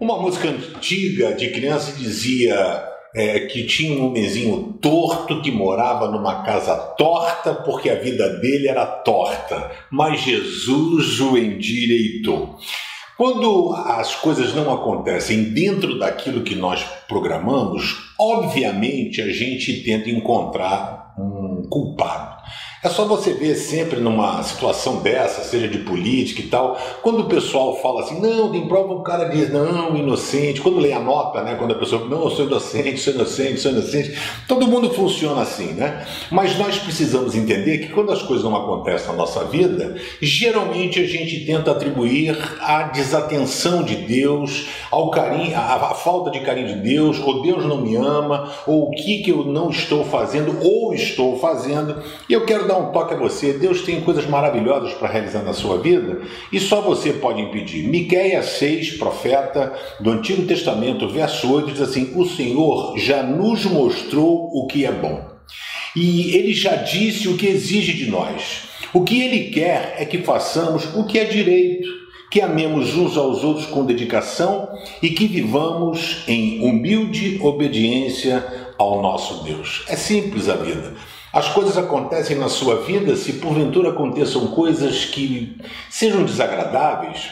Uma música antiga de criança dizia é, que tinha um homenzinho torto que morava numa casa torta porque a vida dele era torta, mas Jesus o endireitou. Quando as coisas não acontecem dentro daquilo que nós programamos, obviamente a gente tenta encontrar um culpado. É só você ver sempre numa situação dessa, seja de política e tal, quando o pessoal fala assim, não, tem prova, o cara diz, não, inocente. Quando lê a nota, né, quando a pessoa, não, eu sou inocente, sou inocente, sou inocente, todo mundo funciona assim, né? Mas nós precisamos entender que quando as coisas não acontecem na nossa vida, geralmente a gente tenta atribuir a desatenção de Deus, ao carinho, a, falta de carinho de Deus, ou Deus não me ama, ou o que, que eu não estou fazendo, ou estou fazendo, e eu quero dar um toque a você. Deus tem coisas maravilhosas para realizar na sua vida e só você pode impedir. Miqueias 6, profeta do Antigo Testamento, verso 8, diz assim: O Senhor já nos mostrou o que é bom. E ele já disse o que exige de nós. O que ele quer é que façamos o que é direito, que amemos uns aos outros com dedicação e que vivamos em humilde obediência ao nosso Deus. É simples a vida. As coisas acontecem na sua vida se porventura aconteçam coisas que sejam desagradáveis.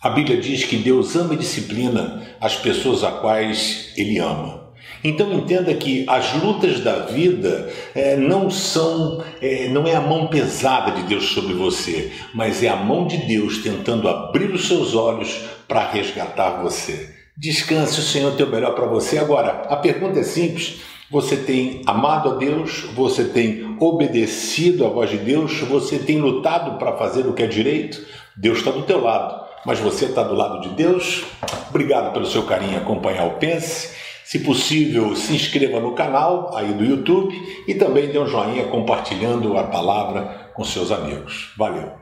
A Bíblia diz que Deus ama e disciplina as pessoas a quais Ele ama. Então entenda que as lutas da vida é, não são, é, não é a mão pesada de Deus sobre você, mas é a mão de Deus tentando abrir os seus olhos para resgatar você. Descanse, o Senhor tem o melhor para você. Agora, a pergunta é simples você tem amado a Deus, você tem obedecido à voz de Deus, você tem lutado para fazer o que é direito, Deus está do teu lado, mas você está do lado de Deus. Obrigado pelo seu carinho acompanhar o Pense. Se possível, se inscreva no canal aí do YouTube e também dê um joinha compartilhando a palavra com seus amigos. Valeu!